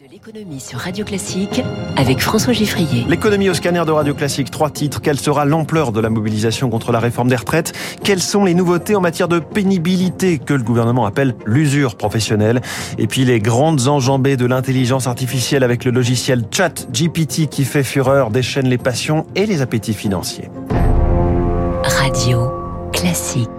De l'économie sur Radio Classique avec François Giffrier. L'économie au scanner de Radio Classique, trois titres. Quelle sera l'ampleur de la mobilisation contre la réforme des retraites? Quelles sont les nouveautés en matière de pénibilité que le gouvernement appelle l'usure professionnelle? Et puis les grandes enjambées de l'intelligence artificielle avec le logiciel Chat GPT qui fait fureur, déchaîne les passions et les appétits financiers. Radio Classique.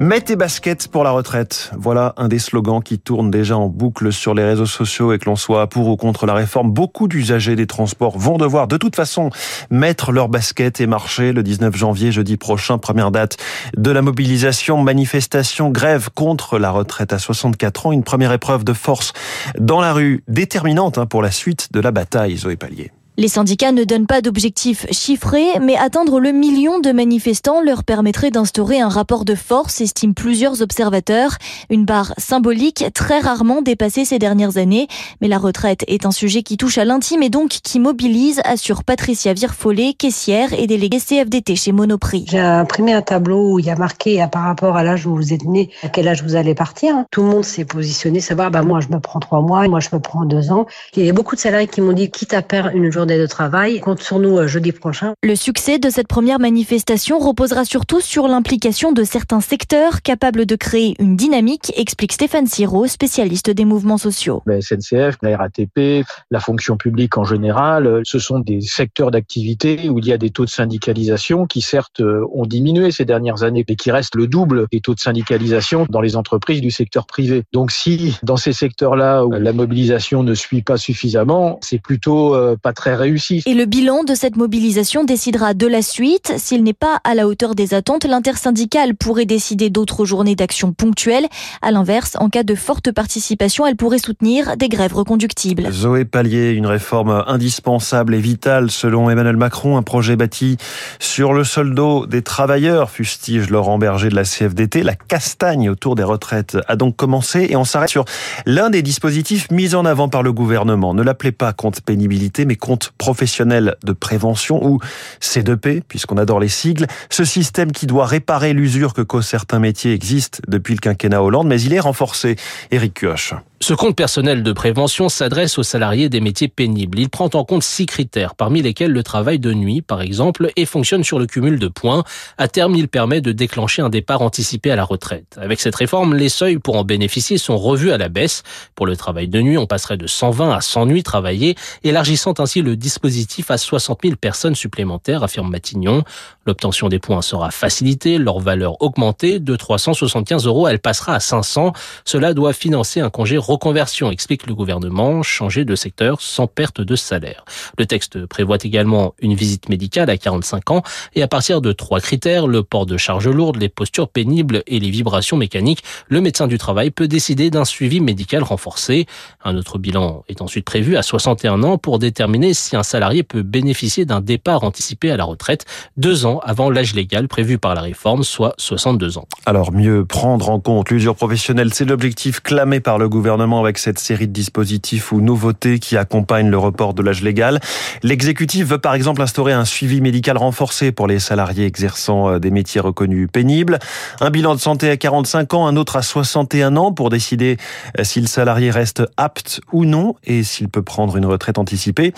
Mets tes baskets pour la retraite. Voilà un des slogans qui tourne déjà en boucle sur les réseaux sociaux et que l'on soit pour ou contre la réforme. Beaucoup d'usagers des transports vont devoir de toute façon mettre leurs baskets et marcher le 19 janvier, jeudi prochain, première date de la mobilisation, manifestation, grève contre la retraite à 64 ans. Une première épreuve de force dans la rue déterminante hein, pour la suite de la bataille, Zoé Pallier. Les syndicats ne donnent pas d'objectifs chiffrés, mais atteindre le million de manifestants leur permettrait d'instaurer un rapport de force, estiment plusieurs observateurs. Une barre symbolique très rarement dépassée ces dernières années. Mais la retraite est un sujet qui touche à l'intime et donc qui mobilise, assure Patricia Virfollet, caissière et déléguée CFDT chez Monoprix. J'ai imprimé un tableau où il y a marqué par rapport à l'âge où vous êtes né, à quel âge vous allez partir. Tout le monde s'est positionné, savoir, bah, moi je me prends trois mois, moi je me prends deux ans. Il y a beaucoup de salariés qui m'ont dit, quitte à perdre une journée de travail. Compte sur nous euh, jeudi prochain. Le succès de cette première manifestation reposera surtout sur l'implication de certains secteurs capables de créer une dynamique, explique Stéphane Siro, spécialiste des mouvements sociaux. La SNCF, la RATP, la fonction publique en général, euh, ce sont des secteurs d'activité où il y a des taux de syndicalisation qui certes euh, ont diminué ces dernières années, mais qui restent le double des taux de syndicalisation dans les entreprises du secteur privé. Donc si dans ces secteurs-là où la mobilisation ne suit pas suffisamment, c'est plutôt pas très réussi. Et le bilan de cette mobilisation décidera de la suite. S'il n'est pas à la hauteur des attentes, l'intersyndicale pourrait décider d'autres journées d'action ponctuelles. À l'inverse, en cas de forte participation, elle pourrait soutenir des grèves reconductibles. Zoé Pallier, une réforme indispensable et vitale selon Emmanuel Macron, un projet bâti sur le soldo des travailleurs, fustige Laurent Berger de la CFDT. La castagne autour des retraites a donc commencé et on s'arrête sur l'un des dispositifs mis en avant par le gouvernement. Ne l'appelez pas compte pénibilité, mais compte professionnel de prévention ou C2P, puisqu'on adore les sigles. Ce système qui doit réparer l'usure que causent certains métiers existe depuis le quinquennat Hollande, mais il est renforcé. Éric Kioch. Ce compte personnel de prévention s'adresse aux salariés des métiers pénibles. Il prend en compte six critères, parmi lesquels le travail de nuit, par exemple, et fonctionne sur le cumul de points. À terme, il permet de déclencher un départ anticipé à la retraite. Avec cette réforme, les seuils pour en bénéficier sont revus à la baisse. Pour le travail de nuit, on passerait de 120 à 100 nuits travaillées, élargissant ainsi le dispositif à 60 000 personnes supplémentaires, affirme Matignon. L'obtention des points sera facilitée, leur valeur augmentée de 375 euros, elle passera à 500. Cela doit financer un congé reconversion, explique le gouvernement, changer de secteur sans perte de salaire. Le texte prévoit également une visite médicale à 45 ans et à partir de trois critères, le port de charges lourdes, les postures pénibles et les vibrations mécaniques, le médecin du travail peut décider d'un suivi médical renforcé. Un autre bilan est ensuite prévu à 61 ans pour déterminer si un salarié peut bénéficier d'un départ anticipé à la retraite deux ans avant l'âge légal prévu par la réforme, soit 62 ans. Alors mieux prendre en compte l'usure professionnelle, c'est l'objectif clamé par le gouvernement avec cette série de dispositifs ou nouveautés qui accompagnent le report de l'âge légal. L'exécutif veut par exemple instaurer un suivi médical renforcé pour les salariés exerçant euh, des métiers reconnus pénibles, un bilan de santé à 45 ans, un autre à 61 ans pour décider euh, si le salarié reste apte ou non et s'il peut prendre une retraite anticipée.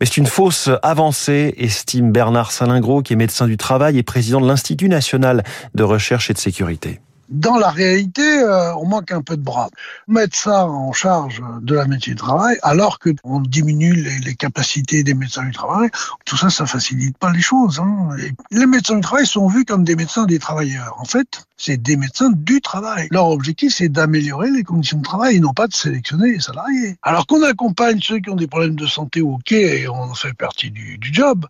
Mais c'est une fausse avancée, estime Bernard Salingro, qui est médecin du travail et président de l'Institut national de recherche et de sécurité dans la réalité, euh, on manque un peu de bras. Mettre ça en charge de la médecine du travail, alors qu'on diminue les, capacités des médecins du travail, tout ça, ça facilite pas les choses. Hein. les médecins du travail sont vus comme des médecins des travailleurs. En fait, c'est des médecins du travail. Leur objectif, c'est d'améliorer les conditions de travail et non pas de sélectionner les salariés. Alors qu'on accompagne ceux qui ont des problèmes de santé, ok, et on fait partie du, du job,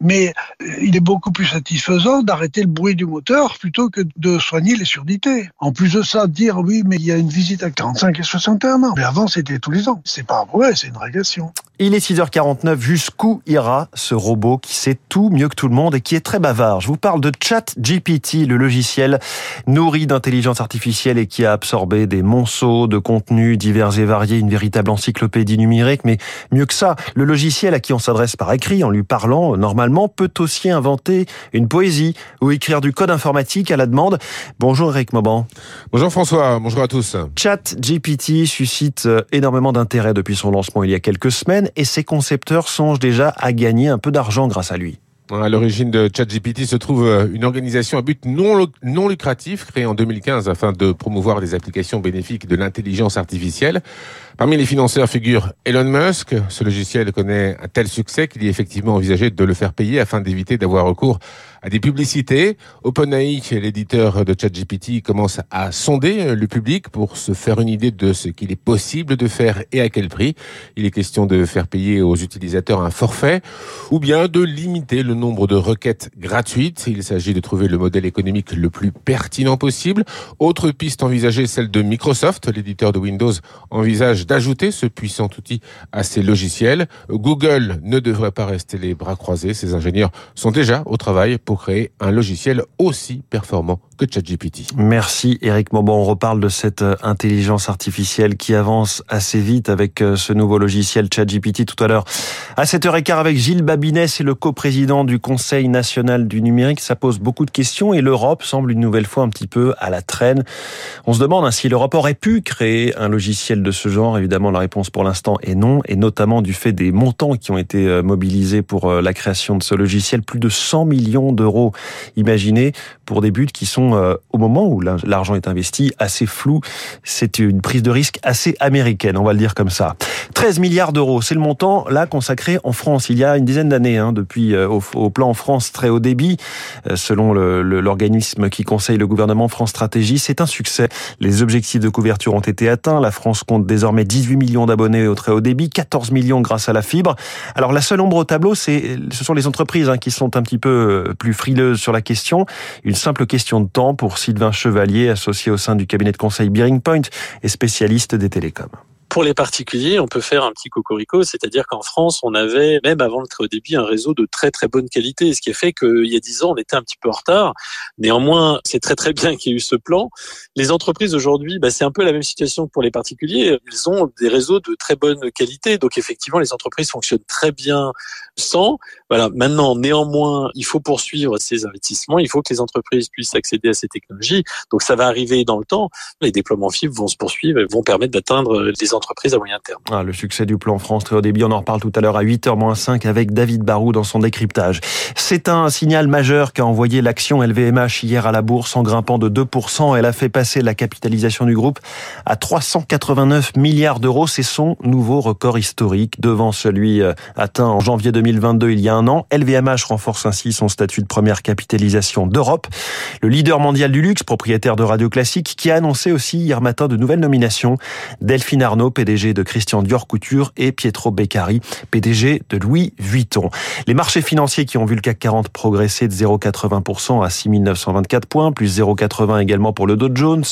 mais euh, il est beaucoup plus satisfaisant d'arrêter le bruit du moteur plutôt que de soigner les surdits en plus de ça, dire oui, mais il y a une visite à 45 et 61 ans. Mais avant, c'était tous les ans. C'est pas un c'est une régression. Il est 6h49. Jusqu'où ira ce robot qui sait tout mieux que tout le monde et qui est très bavard Je vous parle de ChatGPT, le logiciel nourri d'intelligence artificielle et qui a absorbé des monceaux de contenus divers et variés, une véritable encyclopédie numérique. Mais mieux que ça, le logiciel à qui on s'adresse par écrit en lui parlant normalement peut aussi inventer une poésie ou écrire du code informatique à la demande. Bonjour Eric Mauban. Bonjour François, bonjour à tous. ChatGPT suscite euh, énormément d'intérêt depuis son lancement il y a quelques semaines et ses concepteurs songent déjà à gagner un peu d'argent grâce à lui. À l'origine de ChatGPT se trouve euh, une organisation à but non, non lucratif créée en 2015 afin de promouvoir des applications bénéfiques de l'intelligence artificielle. Parmi les financeurs figure Elon Musk. Ce logiciel connaît un tel succès qu'il est effectivement envisagé de le faire payer afin d'éviter d'avoir recours à des publicités. OpenAI, l'éditeur de ChatGPT, commence à sonder le public pour se faire une idée de ce qu'il est possible de faire et à quel prix. Il est question de faire payer aux utilisateurs un forfait ou bien de limiter le nombre de requêtes gratuites. Il s'agit de trouver le modèle économique le plus pertinent possible. Autre piste envisagée, celle de Microsoft. L'éditeur de Windows envisage d'ajouter ce puissant outil à ses logiciels. Google ne devrait pas rester les bras croisés. Ses ingénieurs sont déjà au travail créer un logiciel aussi performant que ChatGPT. Merci Eric Mauban. On reparle de cette euh, intelligence artificielle qui avance assez vite avec euh, ce nouveau logiciel ChatGPT tout à l'heure. À 7h15 avec Gilles Babinet, c'est le coprésident du Conseil national du numérique. Ça pose beaucoup de questions et l'Europe semble une nouvelle fois un petit peu à la traîne. On se demande hein, si l'Europe aurait pu créer un logiciel de ce genre. Évidemment, la réponse pour l'instant est non, et notamment du fait des montants qui ont été euh, mobilisés pour la création de ce logiciel. Plus de 100 millions d'euros, imaginez, pour des buts qui sont euh, au moment où l'argent est investi, assez flou. C'est une prise de risque assez américaine, on va le dire comme ça. 13 milliards d'euros, c'est le montant là consacré en France il y a une dizaine d'années, hein, depuis euh, au, plan France très haut débit, euh, selon l'organisme qui conseille le gouvernement France Stratégie, c'est un succès. Les objectifs de couverture ont été atteints. La France compte désormais 18 millions d'abonnés au très haut débit, 14 millions grâce à la fibre. Alors la seule ombre au tableau, c'est ce sont les entreprises hein, qui sont un petit peu plus frileuses sur la question. Simple question de temps pour Sylvain Chevalier, associé au sein du cabinet de conseil Bearing Point et spécialiste des télécoms. Pour les particuliers, on peut faire un petit cocorico, c'est-à-dire qu'en France, on avait, même avant le très haut débit, un réseau de très très bonne qualité, ce qui a fait qu'il y a dix ans, on était un petit peu en retard. Néanmoins, c'est très très bien qu'il y ait eu ce plan. Les entreprises aujourd'hui, bah, c'est un peu la même situation que pour les particuliers. Ils ont des réseaux de très bonne qualité, donc effectivement, les entreprises fonctionnent très bien sans. Voilà. Maintenant, néanmoins, il faut poursuivre ces investissements. Il faut que les entreprises puissent accéder à ces technologies. Donc, ça va arriver dans le temps. Les déploiements fibre vont se poursuivre et vont permettre d'atteindre les entreprises Ah, le succès du plan France très haut débit, on en reparle tout à l'heure à 8h-5 avec David Barou dans son décryptage. C'est un signal majeur qu'a envoyé l'action LVMH hier à la bourse en grimpant de 2%. Elle a fait passer la capitalisation du groupe à 389 milliards d'euros. C'est son nouveau record historique devant celui euh, atteint en janvier 2022 il y a un an. LVMH renforce ainsi son statut de première capitalisation d'Europe. Le leader mondial du luxe, propriétaire de Radio Classique, qui a annoncé aussi hier matin de nouvelles nominations. Delphine Arnaud PDG de Christian Dior Couture, et Pietro Beccari, PDG de Louis Vuitton. Les marchés financiers qui ont vu le CAC 40 progresser de 0,80% à 6924 points, plus 0,80 également pour le Dow Jones.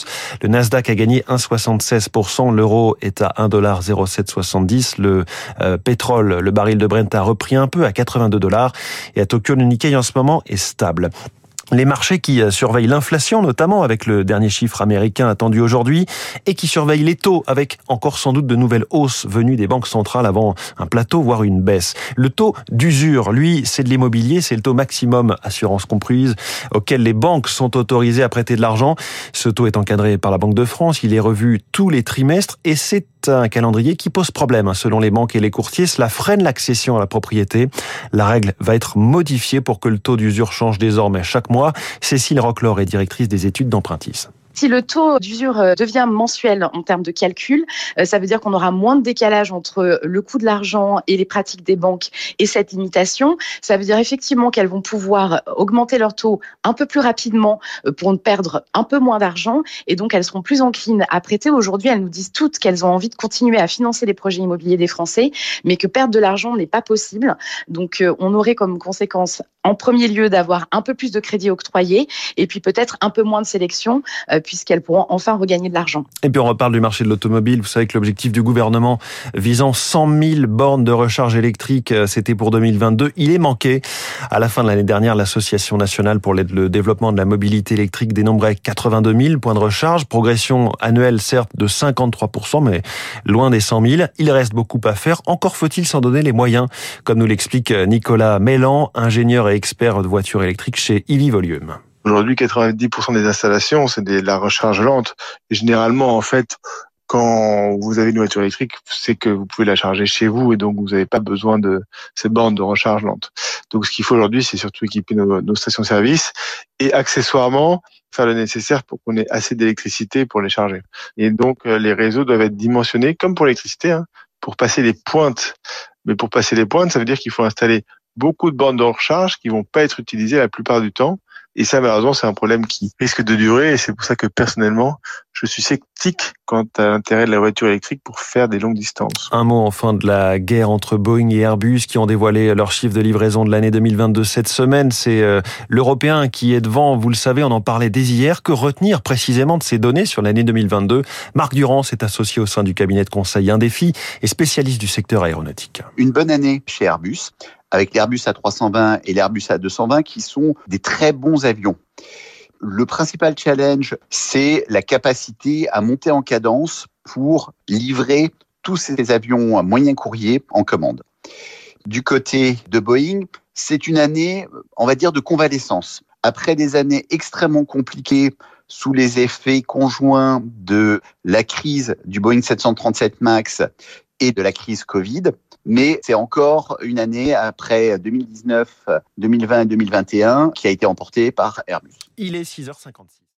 Le Nasdaq a gagné 1,76%, l'euro est à 1,0770, le euh, pétrole, le baril de Brent a repris un peu à 82 dollars, et à Tokyo, le Nikkei en ce moment est stable. Les marchés qui euh, surveillent l'inflation, notamment avec le dernier chiffre américain attendu aujourd'hui, et qui surveillent les taux avec encore sans doute de nouvelles hausses venues des banques centrales avant un plateau, voire une baisse. Le taux d'usure, lui, c'est de l'immobilier, c'est le taux maximum, assurance comprise, auquel les banques sont autorisées à prêter de l'argent. Ce taux est encadré par la Banque de France, il est revu tous les trimestres, et c'est un calendrier qui pose problème. Hein. Selon les banques et les courtiers, cela freine l'accession à la propriété. La règle va être modifiée pour que le taux d'usure change désormais chaque mois. Cécile Rocklor est directrice des études d'Empruntis. Si le taux d'usure euh, devient mensuel en termes de calcul, euh, ça veut dire qu'on aura moins de décalage entre le coût de l'argent et les pratiques des banques et cette limitation. Ça veut dire effectivement qu'elles vont pouvoir augmenter leur taux un peu plus rapidement euh, pour ne perdre un peu moins d'argent et donc elles seront plus enclines à prêter. Aujourd'hui, elles nous disent toutes qu'elles ont envie de continuer à financer les projets immobiliers des Français, mais que perdre de l'argent n'est pas possible. Donc on aurait comme conséquence en premier lieu d'avoir un peu plus de crédits octroyés et puis peut-être un peu moins de sélection puisqu'elles pourront enfin regagner de l'argent. Et puis on reparle du marché de l'automobile. Vous savez que l'objectif du gouvernement visant 100 000 bornes de recharge électrique, c'était pour 2022. Il est manqué. À la fin de l'année dernière, l'Association nationale pour le développement de la mobilité électrique dénombrait 82 000 points de recharge. Progression annuelle, certes, de 53%, mais loin des 100 000. Il reste beaucoup à faire. Encore faut-il s'en donner les moyens, comme nous l'explique Nicolas Mélan, ingénieur et expert de voitures électriques chez Illy Volume. Aujourd'hui, 90% des installations, c'est de la recharge lente. Généralement, en fait, quand vous avez une voiture électrique, c'est que vous pouvez la charger chez vous et donc vous n'avez pas besoin de cette borne de recharge lente. Donc ce qu'il faut aujourd'hui, c'est surtout équiper nos, nos stations-service et accessoirement faire le nécessaire pour qu'on ait assez d'électricité pour les charger. Et donc euh, les réseaux doivent être dimensionnés comme pour l'électricité, hein, pour passer les pointes. Mais pour passer les pointes, ça veut dire qu'il faut installer beaucoup de bornes de recharge qui vont pas être utilisées la plupart du temps et ça, malheureusement, c'est un problème qui risque de durer. Et c'est pour ça que personnellement, je suis sceptique quant à l'intérêt de la voiture électrique pour faire des longues distances. Un mot enfin de la guerre entre Boeing et Airbus qui ont dévoilé leur chiffre de livraison de l'année 2022 cette semaine. C'est euh, l'Européen qui est devant, vous le savez, on en parlait dès hier. Que retenir précisément de ces données sur l'année 2022 Marc Durand s'est associé au sein du cabinet de conseil Indéfi et spécialiste du secteur aéronautique. Une bonne année chez Airbus avec l'Airbus A320 et l'Airbus A220 qui sont des très bons avions. Le principal challenge, c'est la capacité à monter en cadence pour livrer tous ces avions à moyen courrier en commande. Du côté de Boeing, c'est une année, on va dire, de convalescence. Après des années extrêmement compliquées sous les effets conjoints de la crise du Boeing 737 MAX et de la crise Covid, mais c'est encore une année après 2019, 2020 et 2021 qui a été emportée par Airbus. Il est 6h56.